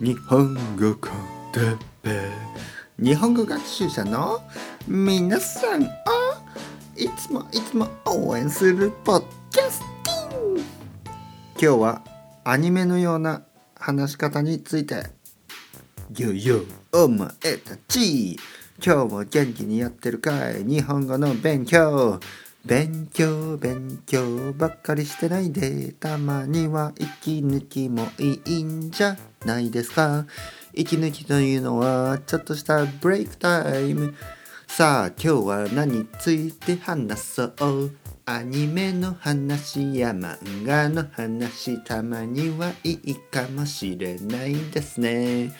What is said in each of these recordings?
日本語コンテペ日本語学習者の皆さんをいつもいつも応援するポッキャスティン今日はアニメのような話し方についてよよお前たち。今日も元気にやってるかい？日本語の勉強。勉強勉強ばっかりしてないでたまには息抜きもいいんじゃないですか。息抜きというのはちょっとしたブレイクタイムさあ今日は何について話そう。アニメの話や漫画の話たまにはいいかもしれないですね。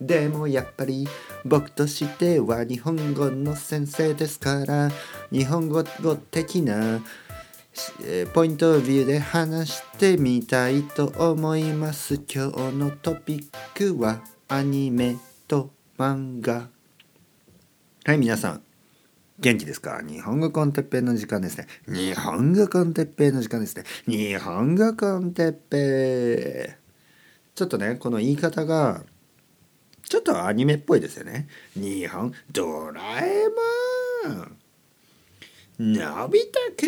でもやっぱり僕としては日本語の先生ですから日本語的なポイントビューで話してみたいと思います。今日のトピックはアニメと漫画。はい皆さん元気ですか？日本語コンテッペイの時間ですね。日本語コンテッペイの時間ですね。日本語コンテッペイ。ちょっとねこの言い方がちょっとアニメっぽいですよね。日本ドラえもん。のび太く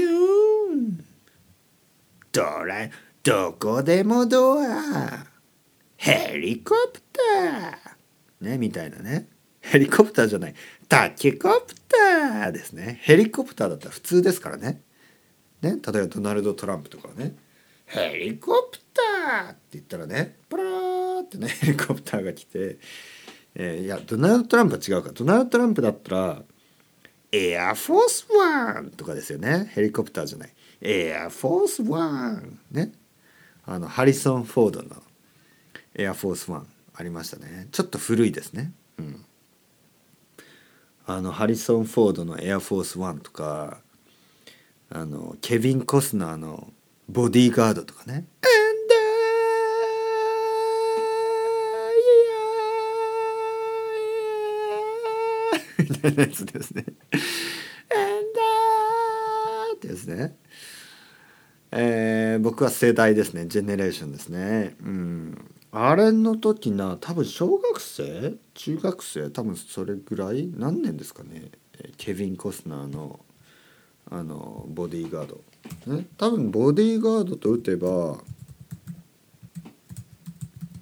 ん。ドラえどこでもドア。ヘリコプター。ねみたいなね。ヘリコプターじゃない。タケコプターですね。ヘリコプターだったら普通ですからね。ね例えばドナルド・トランプとかね。ヘリコプターって言ったらねプラってね ヘリコプターが来てえー、いやドナルド・トランプは違うか。ドナルド・トランプだったらエアフォースワンとかですよね。ヘリコプターじゃない。エアフォースワンね。あのハリソン・フォードのエアフォースワンありましたね。ちょっと古いですね。うん。あのハリソン・フォードのエアフォースワンとかあのケビン・コスナーのボディーガードとかね。みたいなやつですね。ってですね。えー、僕は世代ですね。ジェネレーションですね。うん。あれの時な、多分小学生？中学生？多分それぐらい？何年ですかね？ケビン・コスナーのあのボディーガード。ね、多分ボディーガードと打てばウ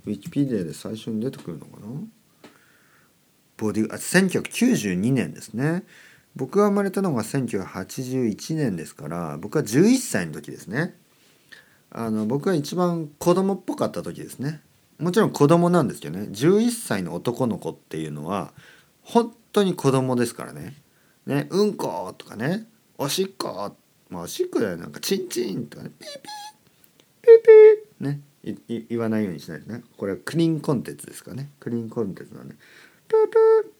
ィキペディアで最初に出てくるのかな？ボディあ1992年ですね。僕が生まれたのが1981年ですから僕は11歳の時ですね。あの僕が一番子供っぽかった時ですね。もちろん子供なんですけどね。11歳の男の子っていうのは本当に子供ですからね「ねうんこ」とかね「おしっこ」まあ、おしっこだよなんか「チンチン」とかね「ピーピー」「ピーピー」ね。言わないようにしないとね。これはクリーンコンテンツですかね。クリーンコンテンツなんで。ププ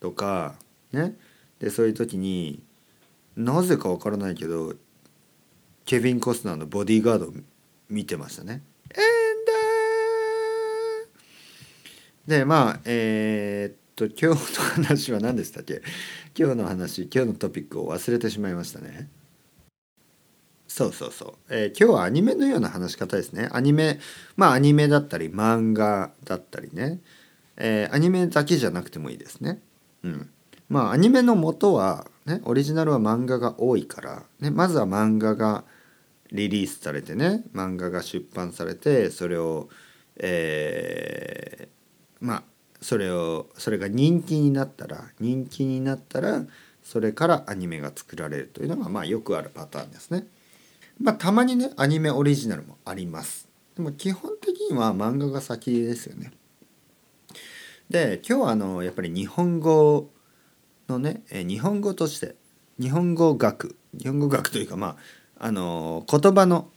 とかねでそういう時になぜかわからないけどケビン・コスナーのボディーガード見てましたね。でまあえー、っと今日の話は何でしたっけ？今日の話今日のトピックを忘れてしまいましたね。そうそうそう、えー、今日はアニメのような話し方ですね。アニメまあアニメだったり漫画だったりねえー、アニメだけじゃなくてもいいですね。うん、まあアニメの元は、ね、オリジナルは漫画が多いから、ね、まずは漫画がリリースされてね漫画が出版されてそれを、えー、まあそれをそれが人気になったら人気になったらそれからアニメが作られるというのがまあよくあるパターンですね。まあたまにねアニメオリジナルもあります。でも基本的には漫画が先ですよね。で今日はあのやっぱり日本語のね日本語として日本語学日本語学というかまああの言葉の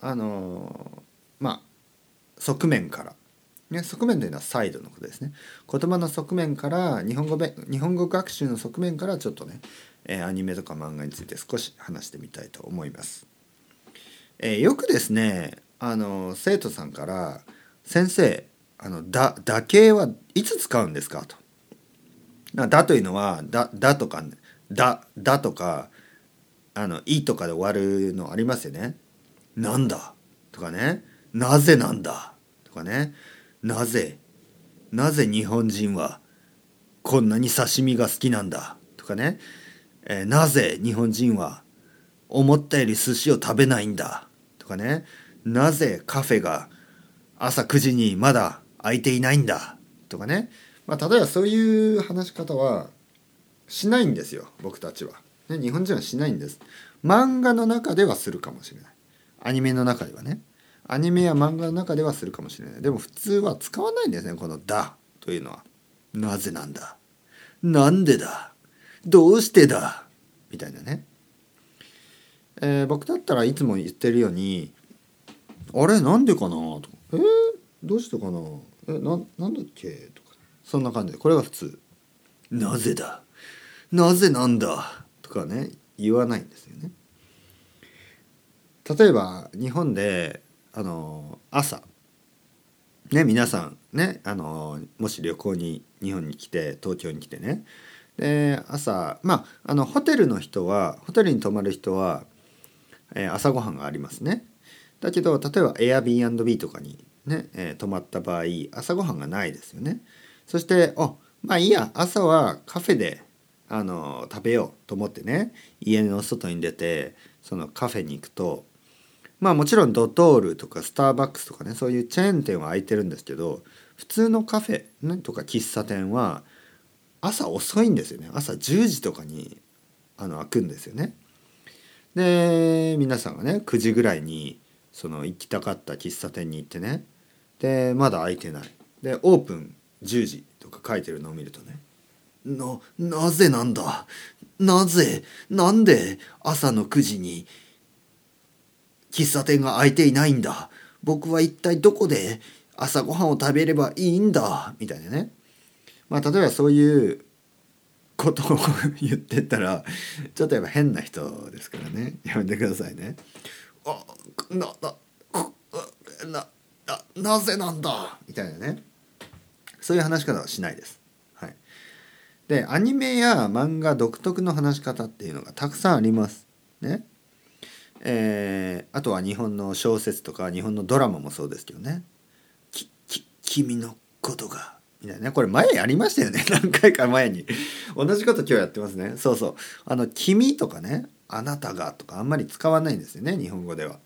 あのまあ側面から、ね、側面というのはサイドのことですね言葉の側面から日本語日本語学習の側面からちょっとね、えアニメとか漫画について少し話してみたいと思います。えー、よくですねあの生徒さんから「先生あのだだけはいつ使うんですかと。だというのはだだとかだだとかあのいとかで終わるのありますよね。なんだ？とかね。なぜなんだ？とかね。なぜ？なぜ日本人はこんなに刺身が好きなんだ？とかね、えー、なぜ日本人は思ったより寿司を食べないんだ？とかね。なぜカフェが朝9時にまだ開いていないんだ？とかね、まあ、例えばそういう話し方はしないんですよ僕たちは、ね、日本人はしないんです。漫画の中ではするかもしれない。アニメの中ではね。アニメや漫画の中ではするかもしれない。でも普通は使わないんですねこの「だ」というのは。なぜなんだ？なんでだ？どうしてだ？みたいなね、えー、僕だったらいつも言ってるように「あれ？なんでかな?」とか「えー、どうしてかな？えななんだっけ?」とか。そんな感じで。これが普通「なぜだ？なぜなんだ?」とかね言わないんですよね。例えば日本であの朝。ね皆さんねあのもし旅行に日本に来て東京に来てね。で朝まああのホテルの人はホテルに泊まる人は、えー、朝ごはんがありますね。だけど例えば Airbnb とかにね、えー、泊まった場合朝ごはんがないですよねそしてあまあいいや朝はカフェであの食べようと思ってね家の外に出てそのカフェに行くとまあもちろんドトールとかスターバックスとかねそういうチェーン店は開いてるんですけど普通のカフェ、ね、とか喫茶店は朝遅いんですよね朝10時とかにあの開くんですよね。で皆さんがね9時ぐらいにその行きたかった喫茶店に行ってねでまだ開いてない。でオープン10時とか書いてるのを見るとねななぜなんだ？なぜなんで朝の9時に喫茶店が開いていないんだ？僕は一体どこで朝ごはんを食べればいいんだ？みたいなね。まあ例えばそういうことを言ってたらちょっとやっぱ変な人ですからね。やめてくださいね。あなななななぜなんだ？みたいなね。そういう話し方はしないです。はい、でアニメや漫画独特の話し方っていうのがたくさんあります。ね。えー、あとは日本の小説とか日本のドラマもそうですけどね「きき君のことが」みたいなね。これ前やりましたよね。何回か前に。同じこと今日やってますね。そうそう。あの「君」とかね「あなたが」とかあんまり使わないんですよね。日本語では。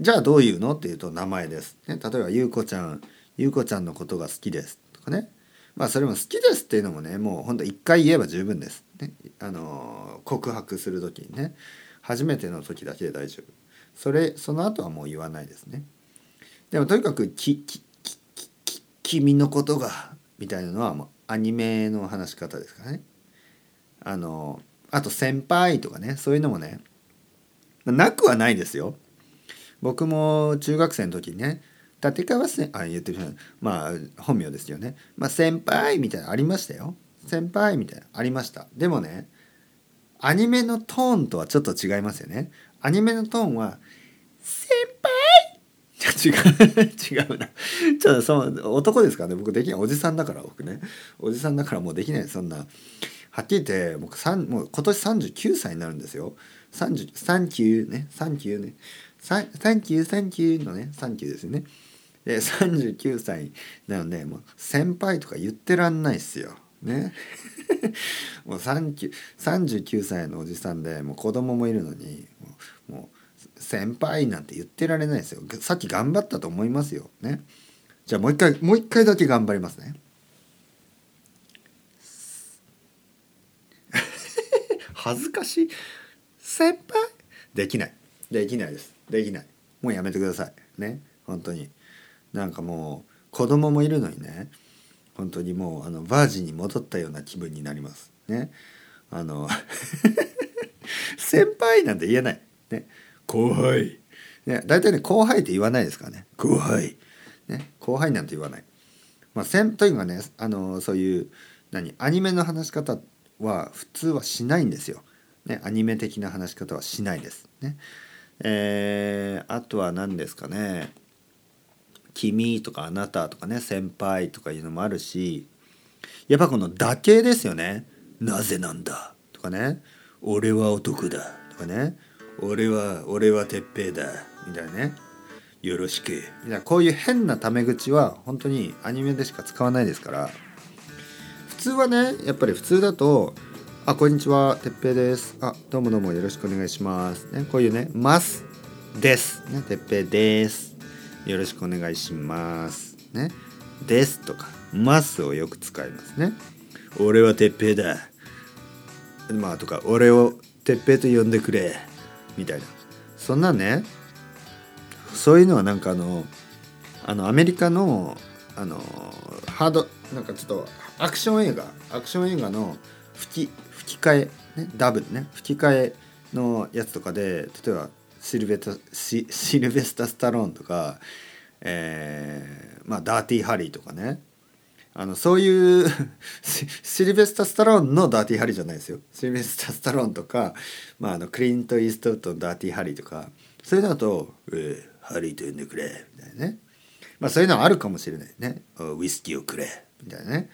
じゃあどういうの？っていうと名前です、ね、例えば「ゆうこちゃんゆうこちゃんのことが好きです」とかね。まあそれも好きですっていうのもねもうほんと一回言えば十分です、ね、あの告白する時にね。初めての時だけで大丈夫。それその後はもう言わないですね。でもとにかくき「ききき君のことが」みたいなのはもうアニメの話し方ですからね。あのあと先輩とかねそういうのもねなくはないですよ。僕も中学生の時にね立川せあ言ってるまあ本名ですよね。まあ先輩みたいなありましたよ。先輩みたいなありました。でもねアニメのトーンとはちょっと違いますよね。アニメのトーンは「先輩!」違う 違うな。ちょっとその男ですからね。僕できないおじさんだから僕ね。おじさんだからもうできない。そんなはっきり言って僕もう今年39歳になるんですよ。30サンキューね。サンキューね。サンキューサンキューのねサンキューですよね。で39歳なのでもう先輩とか言ってらんないっすよ。ね。もう39歳のおじさんでもう子供もいるのにもう先輩なんて言ってられないですよ。さっき頑張ったと思いますよ。ね。じゃあもう一回もう一回だけ頑張りますね。恥ずかしい。先輩？できない。できないです。できない。もうやめてください。ね。本当に。なんかもう子供もいるのにね。本当にもうあのバージンに戻ったような気分になります。ね。あの 先輩なんて言えない。ね。後輩。ね。大体ね後輩って言わないですからね。後輩。ね。後輩なんて言わない。まあ先というかねあのそういう何アニメの話し方は普通はしないんですよ、ね、アニメ的な話し方はしないです。ね。えー、あとは何ですかね。君とかあなたとかね先輩とかいうのもあるしやっぱこの「だけ」ですよね「なぜなんだ」とかね「俺は男だ」とかね「俺は俺は鉄平だ」みたいなね。よろしく。みたいやこういう変なタメ口は本当にアニメでしか使わないですから。普通はねやっぱり普通だと「あこんにちは。てっぺいです」あ「どうもどうもよろしくお願いします」ねこういうね「ます」です。ねてっぺいです。よろしくお願いします。ねですとかますをよく使います。ね俺はてっぺいだ。まあとか俺をてっぺいと呼んでくれ。みたいな。そんなねそういうのはなんかあのあのアメリカのあのハードなんかちょっとアクション映画アクション映画の吹き吹き替え、ね、ダブルね。吹き替えのやつとかで例えばシルベタシシルベスタ・スタローンとか、えーまあ、ダーティー・ハリーとかね。あのそういう シルベスタ・スタローンのダーティー・ハリーじゃないですよ。シルベスタ・スタローンとか、まあ、あのクリント・イーストウッドのダーティー・ハリーとか。それだと「えー、ハリーと呼んでくれ」みたいなね。まあそういうのはあるかもしれないね「ウイスキーをくれ」みたいなね。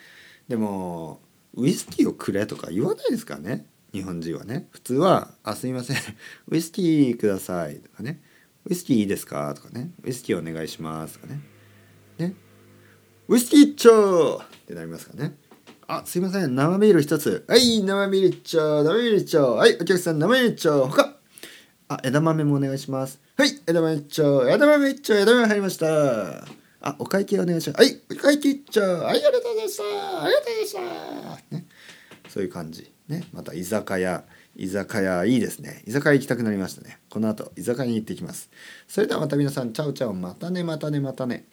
でもウイスキーをくれとか言わないですからね？日本人はね。普通は「あすいません。ウイスキーください」とかね「ウイスキーいいですか?」とかね「ウイスキーお願いします」とかね。ね。ウイスキーちょーってなりますからね。あすいません。生ビール一つ。はい生ビール一丁。生ビール一丁。はいお客さん生ビール一丁。他。あ枝豆もお願いします。はい枝豆一丁。枝豆一丁枝豆入りました。あお会計お願いします。はいお会計一丁。はいありがとうございしたありがとうございましたね。そういう感じ。ね。また居酒屋。居酒屋いいですね。居酒屋行きたくなりましたね。この後居酒屋に行ってきます。それではまた皆さん。チャオチャオ。またね。またね。またね。